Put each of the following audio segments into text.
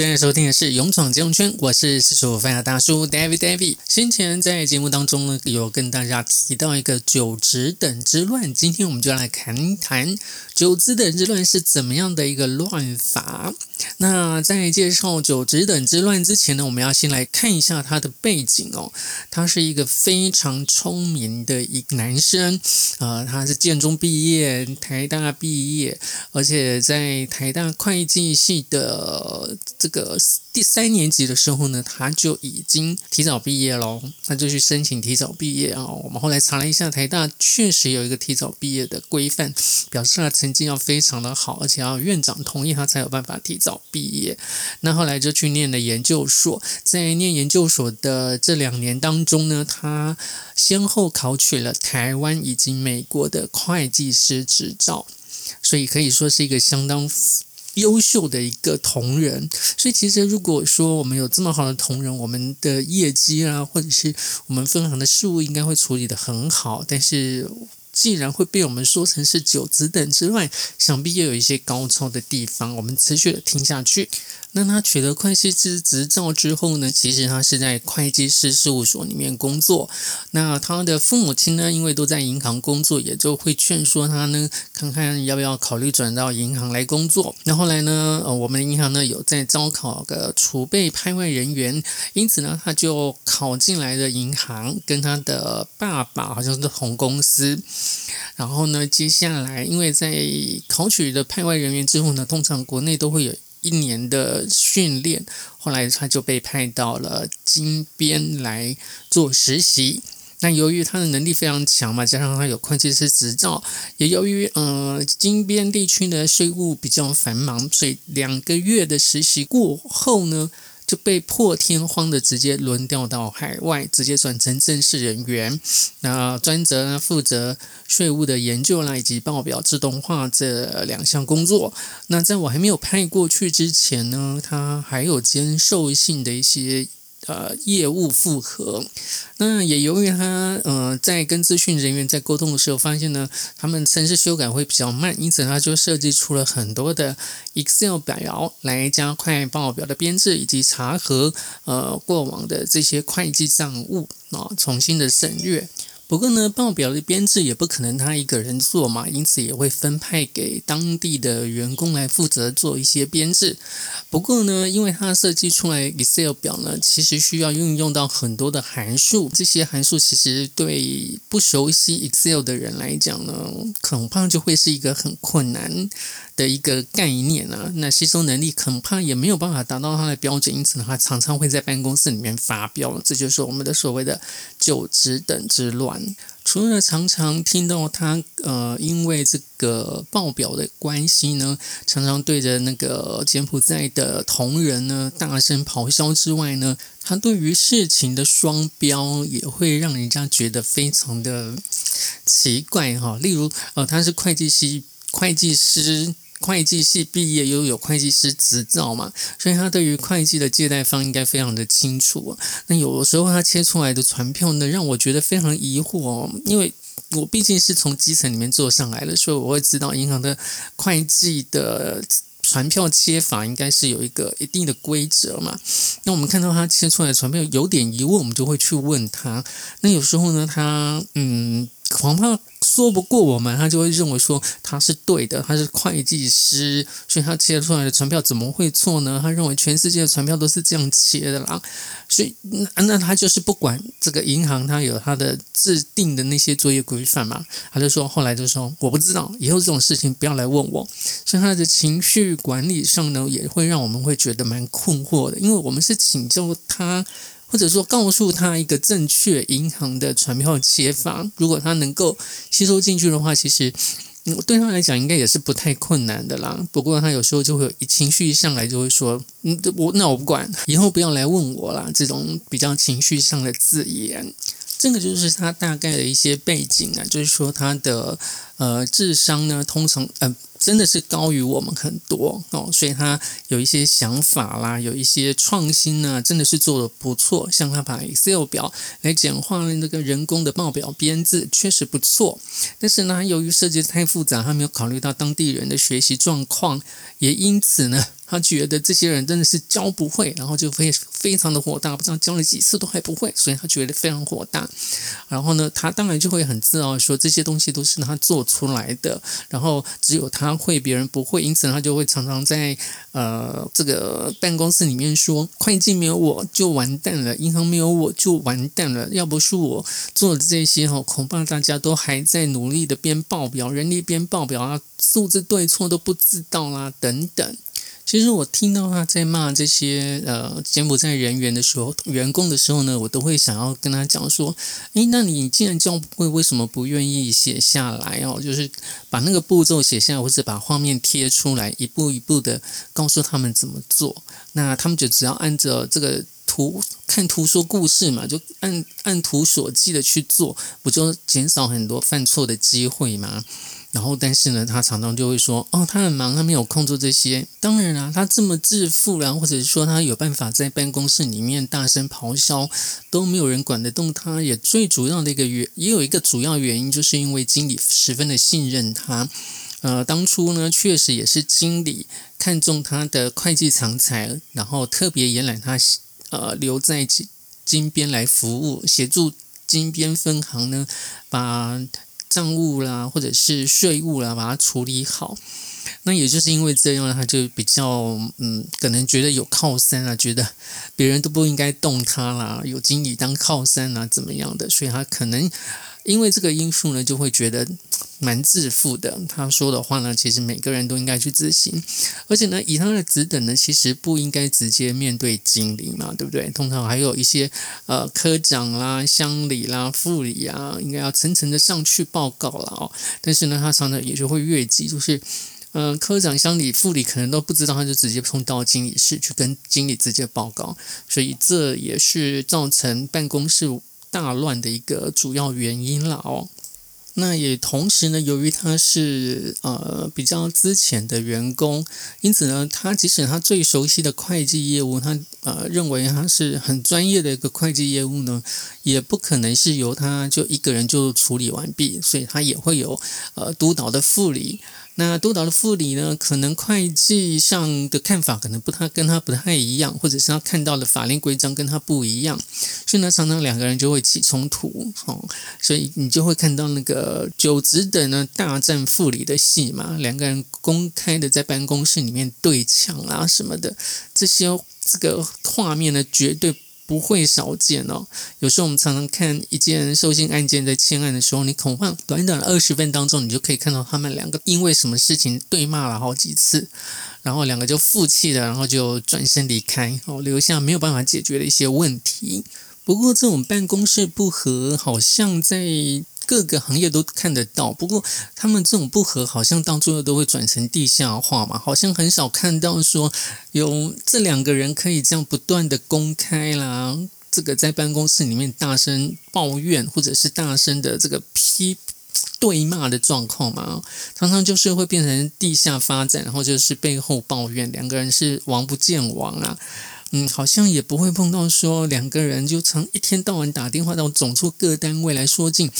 正在收听的是《勇闯金融圈》，我是四十五分大叔 David David。先前在节目当中呢，有跟大家提到一个九职等之乱，今天我们就来谈谈九职等之乱是怎么样的一个乱法。那在介绍九职等之乱之前呢，我们要先来看一下他的背景哦。他是一个非常聪明的一个男生，呃，他是建中毕业，台大毕业，而且在台大会计系的这个第三年级的时候呢，他就已经提早毕业喽。他就去申请提早毕业啊。我们后来查了一下，台大确实有一个提早毕业的规范，表示他成绩要非常的好，而且要院长同意他才有办法提早毕业。那后来就去念了研究所，在念研究所的这两年当中呢，他先后考取了台湾以及美国的会计师执照，所以可以说是一个相当。优秀的一个同仁，所以其实如果说我们有这么好的同仁，我们的业绩啊，或者是我们分行的事务，应该会处理的很好。但是既然会被我们说成是九子等之外，想必又有一些高超的地方，我们持续的听下去。那他取得会计师执照之后呢？其实他是在会计师事务所里面工作。那他的父母亲呢，因为都在银行工作，也就会劝说他呢，看看要不要考虑转到银行来工作。那后来呢，呃，我们的银行呢有在招考个储备派外人员，因此呢，他就考进来的银行，跟他的爸爸好像是同公司。然后呢，接下来因为在考取的派外人员之后呢，通常国内都会有。一年的训练，后来他就被派到了金边来做实习。那由于他的能力非常强嘛，加上他有会计师执照，也由于呃金边地区的税务比较繁忙，所以两个月的实习过后呢。就被破天荒的直接轮调到海外，直接转成正式人员，那专责呢负责税务的研究啦，以及报表自动化这两项工作。那在我还没有派过去之前呢，他还有兼受性的一些。呃，业务复合，那也由于他呃在跟咨询人员在沟通的时候，发现呢，他们城市修改会比较慢，因此他就设计出了很多的 Excel 表来加快报表的编制以及查核呃过往的这些会计账务啊，重新的审阅。不过呢，报表的编制也不可能他一个人做嘛，因此也会分派给当地的员工来负责做一些编制。不过呢，因为他设计出来 Excel 表呢，其实需要运用到很多的函数，这些函数其实对不熟悉 Excel 的人来讲呢，恐怕就会是一个很困难。的一个概念啊，那吸收能力恐怕也没有办法达到它的标准，因此呢，他常常会在办公室里面发飙，这就是我们的所谓的九职等之乱。除了常常听到他呃，因为这个报表的关系呢，常常对着那个柬埔寨的同仁呢大声咆哮之外呢，他对于事情的双标也会让人家觉得非常的奇怪哈。例如呃，他是会计师，会计师。会计系毕业又有会计师执照嘛，所以他对于会计的借贷方应该非常的清楚。那有的时候他切出来的传票呢，让我觉得非常疑惑哦，因为我毕竟是从基层里面做上来的，所以我会知道银行的会计的传票切法应该是有一个一定的规则嘛。那我们看到他切出来的传票有点疑问，我们就会去问他。那有时候呢，他嗯，恐怕。说不过我们，他就会认为说他是对的，他是会计师，所以他切出来的传票怎么会错呢？他认为全世界的传票都是这样切的啦，所以那那他就是不管这个银行，他有他的制定的那些作业规范嘛，他就说后来就说我不知道，以后这种事情不要来问我。所以他的情绪管理上呢，也会让我们会觉得蛮困惑的，因为我们是请教他。或者说告诉他一个正确银行的传票切法，如果他能够吸收进去的话，其实对他来讲应该也是不太困难的啦。不过他有时候就会情绪一上来就会说：“嗯，我那我不管，以后不要来问我啦。”这种比较情绪上的字眼，这个就是他大概的一些背景啊，就是说他的呃智商呢，通常呃。真的是高于我们很多哦，所以他有一些想法啦，有一些创新呢，真的是做的不错。像他把 Excel 表来简化了那个人工的报表编制，确实不错。但是呢，由于设计太复杂，他没有考虑到当地人的学习状况，也因此呢，他觉得这些人真的是教不会，然后就非非常的火大，不知道教了几次都还不会，所以他觉得非常火大。然后呢，他当然就会很自傲说这些东西都是他做出来的，然后只有他会，别人不会，因此他就会常常在呃这个办公室里面说，会计没有我就完蛋了，银行没有我就完蛋了，要不是我做的这些哈，恐怕大家都还在努力的编报表，人力编报表啊，数字对错都不知道啦，等等。其实我听到他在骂这些呃柬埔寨人员的时候，员工的时候呢，我都会想要跟他讲说：，诶，那你既然教不会，为什么不愿意写下来哦？就是把那个步骤写下来，或者把画面贴出来，一步一步的告诉他们怎么做。那他们就只要按照这个图看图说故事嘛，就按按图所记的去做，不就减少很多犯错的机会吗？然后，但是呢，他常常就会说：“哦，他很忙，他没有空做这些。”当然啦，他这么自负然后或者说他有办法在办公室里面大声咆哮，都没有人管得动他。也最主要的一个原，也有一个主要原因，就是因为经理十分的信任他。呃，当初呢，确实也是经理看中他的会计长才，然后特别延揽他，呃，留在金金边来服务，协助金边分行呢，把。账务啦，或者是税务啦，把它处理好。那也就是因为这样，他就比较嗯，可能觉得有靠山啊，觉得别人都不应该动他啦，有经理当靠山啊，怎么样的？所以他可能。因为这个因素呢，就会觉得蛮自负的。他说的话呢，其实每个人都应该去执行。而且呢，以他的职等呢，其实不应该直接面对经理嘛，对不对？通常还有一些呃科长啦、乡里啦、副理啊，应该要层层的上去报告了哦。但是呢，他常常也就会越级，就是嗯，科长、乡里、副理可能都不知道，他就直接冲到经理室去跟经理直接报告。所以这也是造成办公室。大乱的一个主要原因了哦，那也同时呢，由于他是呃比较资浅的员工，因此呢，他即使他最熟悉的会计业务，他呃认为他是很专业的一个会计业务呢，也不可能是由他就一个人就处理完毕，所以他也会有呃督导的副理。那督导的副理呢，可能会计上的看法可能不太跟他不太一样，或者是他看到的法令规章跟他不一样，所以呢，常常两个人就会起冲突，哦，所以你就会看到那个九职的呢大战副理的戏嘛，两个人公开的在办公室里面对呛啊什么的，这些这个画面呢，绝对。不会少见哦。有时候我们常常看一件受信案件在签案的时候，你恐怕短短的二十分当中，你就可以看到他们两个因为什么事情对骂了好几次，然后两个就负气的，然后就转身离开，哦，留下没有办法解决的一些问题。不过这种办公室不和，好像在。各个行业都看得到，不过他们这种不和好像到最后都会转成地下化嘛，好像很少看到说有这两个人可以这样不断的公开啦，这个在办公室里面大声抱怨或者是大声的这个批对骂的状况嘛，常常就是会变成地下发展，然后就是背后抱怨，两个人是王不见王啊。嗯，好像也不会碰到说两个人就常一天到晚打电话到总处各单位来说尽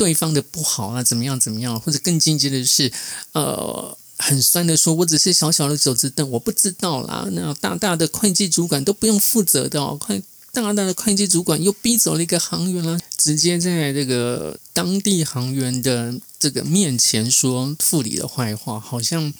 对方的不好啊，怎么样怎么样，或者更进阶的是，呃，很酸的说，我只是小小的走之灯，我不知道啦。那大大的会计主管都不用负责的哦，快大大的会计主管又逼走了一个行员了，直接在这个当地行员的这个面前说副理的坏话，好像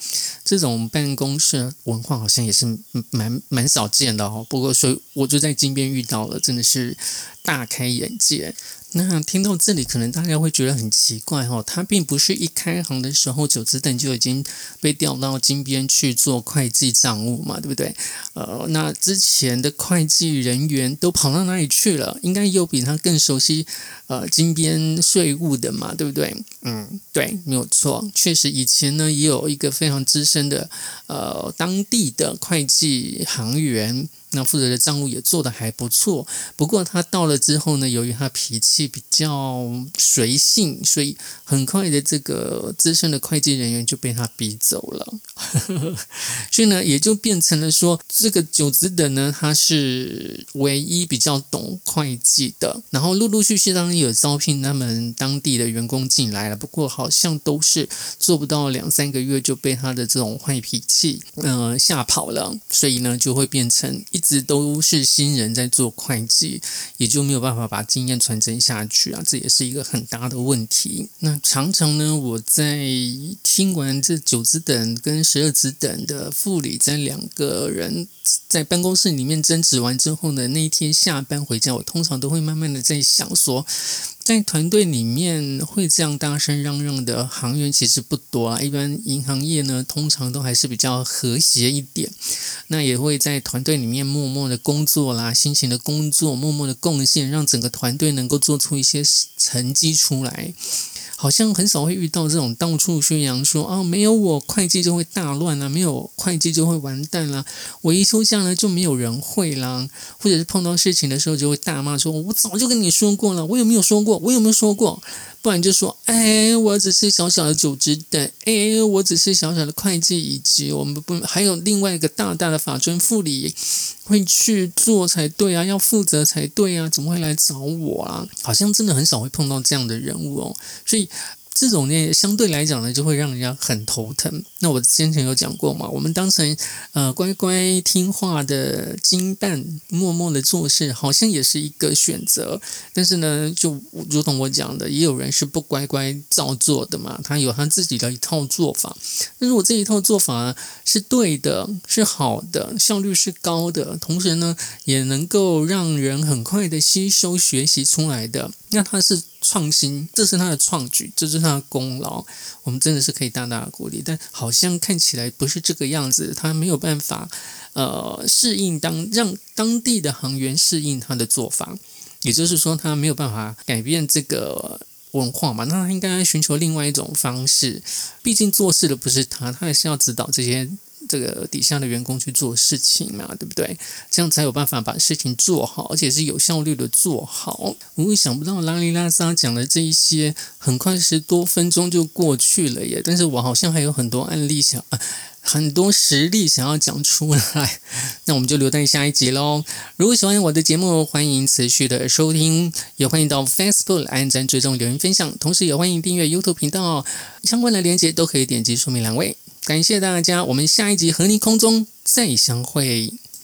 这种办公室文化好像也是蛮蛮少见的哦。不过所以我就在金边遇到了，真的是大开眼界。那听到这里，可能大家会觉得很奇怪哦。他并不是一开行的时候，九子等就已经被调到金边去做会计账务嘛，对不对？呃，那之前的会计人员都跑到哪里去了？应该有比他更熟悉呃金边税务的嘛，对不对？嗯，对，没有错，确实以前呢也有一个非常资深的呃当地的会计行员。那负责的账务也做得还不错。不过他到了之后呢，由于他脾气比较随性，所以很快的这个资深的会计人员就被他逼走了。所以呢，也就变成了说，这个九子等呢，他是唯一比较懂会计的。然后陆陆续续当然有招聘他们当地的员工进来了，不过好像都是做不到两三个月就被他的这种坏脾气呃吓跑了。所以呢，就会变成一一直都是新人在做会计，也就没有办法把经验传承下去啊，这也是一个很大的问题。那常常呢，我在听完这九子等跟十二子等的副理在两个人在办公室里面争执完之后呢，那一天下班回家，我通常都会慢慢的在想说。在团队里面会这样大声嚷嚷的行员其实不多啊，一般银行业呢通常都还是比较和谐一点，那也会在团队里面默默的工作啦，辛勤的工作，默默的贡献，让整个团队能够做出一些成绩出来。好像很少会遇到这种到处宣扬说啊，没有我会计就会大乱啊，没有会计就会完蛋啦，我一休假呢就没有人会啦，或者是碰到事情的时候就会大骂说，我早就跟你说过了，我有没有说过？我有没有说过？不然就说，哎，我只是小小的组织的，哎，我只是小小的会计，以及我们不还有另外一个大大的法专副理会去做才对啊，要负责才对啊，怎么会来找我啊？好像真的很少会碰到这样的人物哦，所以。这种呢，相对来讲呢，就会让人家很头疼。那我先前有讲过嘛，我们当成呃乖乖听话的金蛋，默默的做事，好像也是一个选择。但是呢，就如同我讲的，也有人是不乖乖照做的嘛，他有他自己的一套做法。那如果这一套做法是对的，是好的，效率是高的，同时呢，也能够让人很快的吸收学习出来的，那他是。创新，这是他的创举，这是他的功劳，我们真的是可以大大的鼓励。但好像看起来不是这个样子，他没有办法，呃，适应当让当地的行员适应他的做法，也就是说，他没有办法改变这个文化嘛？那他应该寻求另外一种方式。毕竟做事的不是他，他还是要指导这些。这个底下的员工去做事情嘛，对不对？这样才有办法把事情做好，而且是有效率的做好。我也想不到拉里拉萨讲的这一些，很快十多分钟就过去了耶。但是我好像还有很多案例想，很多实例想要讲出来，那我们就留在下一集喽。如果喜欢我的节目，欢迎持续的收听，也欢迎到 Facebook 按赞、追踪、留言、分享，同时也欢迎订阅 YouTube 频道，相关的链接都可以点击说明栏位。感谢大家，我们下一集和你空中再相会。